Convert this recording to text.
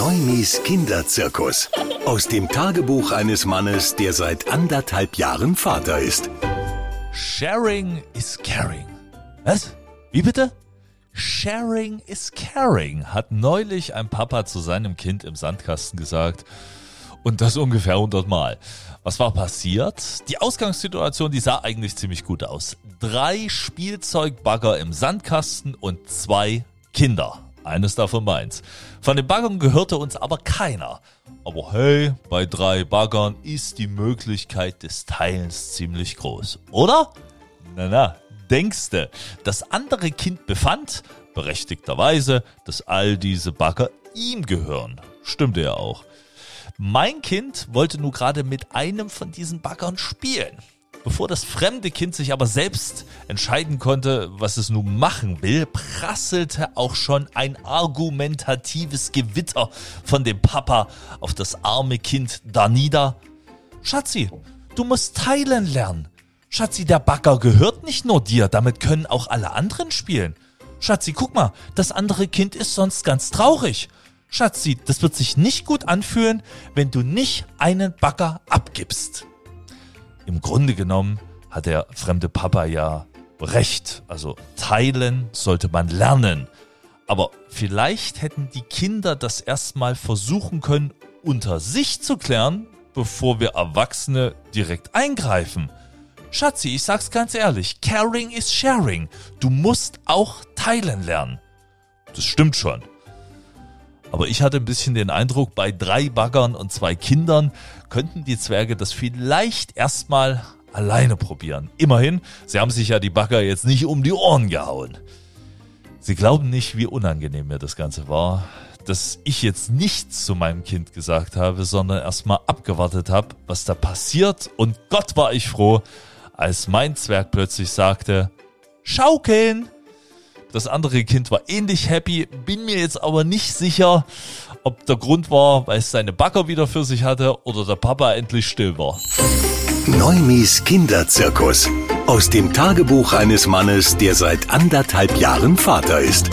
Neumis Kinderzirkus. Aus dem Tagebuch eines Mannes, der seit anderthalb Jahren Vater ist. Sharing is caring. Was? Wie bitte? Sharing is caring, hat neulich ein Papa zu seinem Kind im Sandkasten gesagt. Und das ungefähr 100 Mal. Was war passiert? Die Ausgangssituation, die sah eigentlich ziemlich gut aus. Drei Spielzeugbagger im Sandkasten und zwei Kinder. Eines davon meins. Von den Baggern gehörte uns aber keiner. Aber hey, bei drei Baggern ist die Möglichkeit des Teilens ziemlich groß. Oder? Na na, denkste. Das andere Kind befand, berechtigterweise, dass all diese Bagger ihm gehören. Stimmte ja auch. Mein Kind wollte nur gerade mit einem von diesen Baggern spielen. Bevor das fremde Kind sich aber selbst entscheiden konnte, was es nun machen will, prasselte auch schon ein argumentatives Gewitter von dem Papa auf das arme Kind da nieder. Schatzi, du musst teilen lernen. Schatzi, der Bagger gehört nicht nur dir, damit können auch alle anderen spielen. Schatzi, guck mal, das andere Kind ist sonst ganz traurig. Schatzi, das wird sich nicht gut anfühlen, wenn du nicht einen Bagger abgibst im Grunde genommen hat der fremde Papa ja recht. Also teilen sollte man lernen. Aber vielleicht hätten die Kinder das erstmal versuchen können, unter sich zu klären, bevor wir Erwachsene direkt eingreifen. Schatzi, ich sag's ganz ehrlich, caring is sharing. Du musst auch teilen lernen. Das stimmt schon. Aber ich hatte ein bisschen den Eindruck, bei drei Baggern und zwei Kindern könnten die Zwerge das vielleicht erstmal alleine probieren. Immerhin, sie haben sich ja die Bagger jetzt nicht um die Ohren gehauen. Sie glauben nicht, wie unangenehm mir das Ganze war, dass ich jetzt nichts zu meinem Kind gesagt habe, sondern erstmal abgewartet habe, was da passiert. Und Gott war ich froh, als mein Zwerg plötzlich sagte, Schaukeln! Das andere Kind war ähnlich happy, bin mir jetzt aber nicht sicher, ob der Grund war, weil es seine Bagger wieder für sich hatte oder der Papa endlich still war. Neumis Kinderzirkus. Aus dem Tagebuch eines Mannes, der seit anderthalb Jahren Vater ist.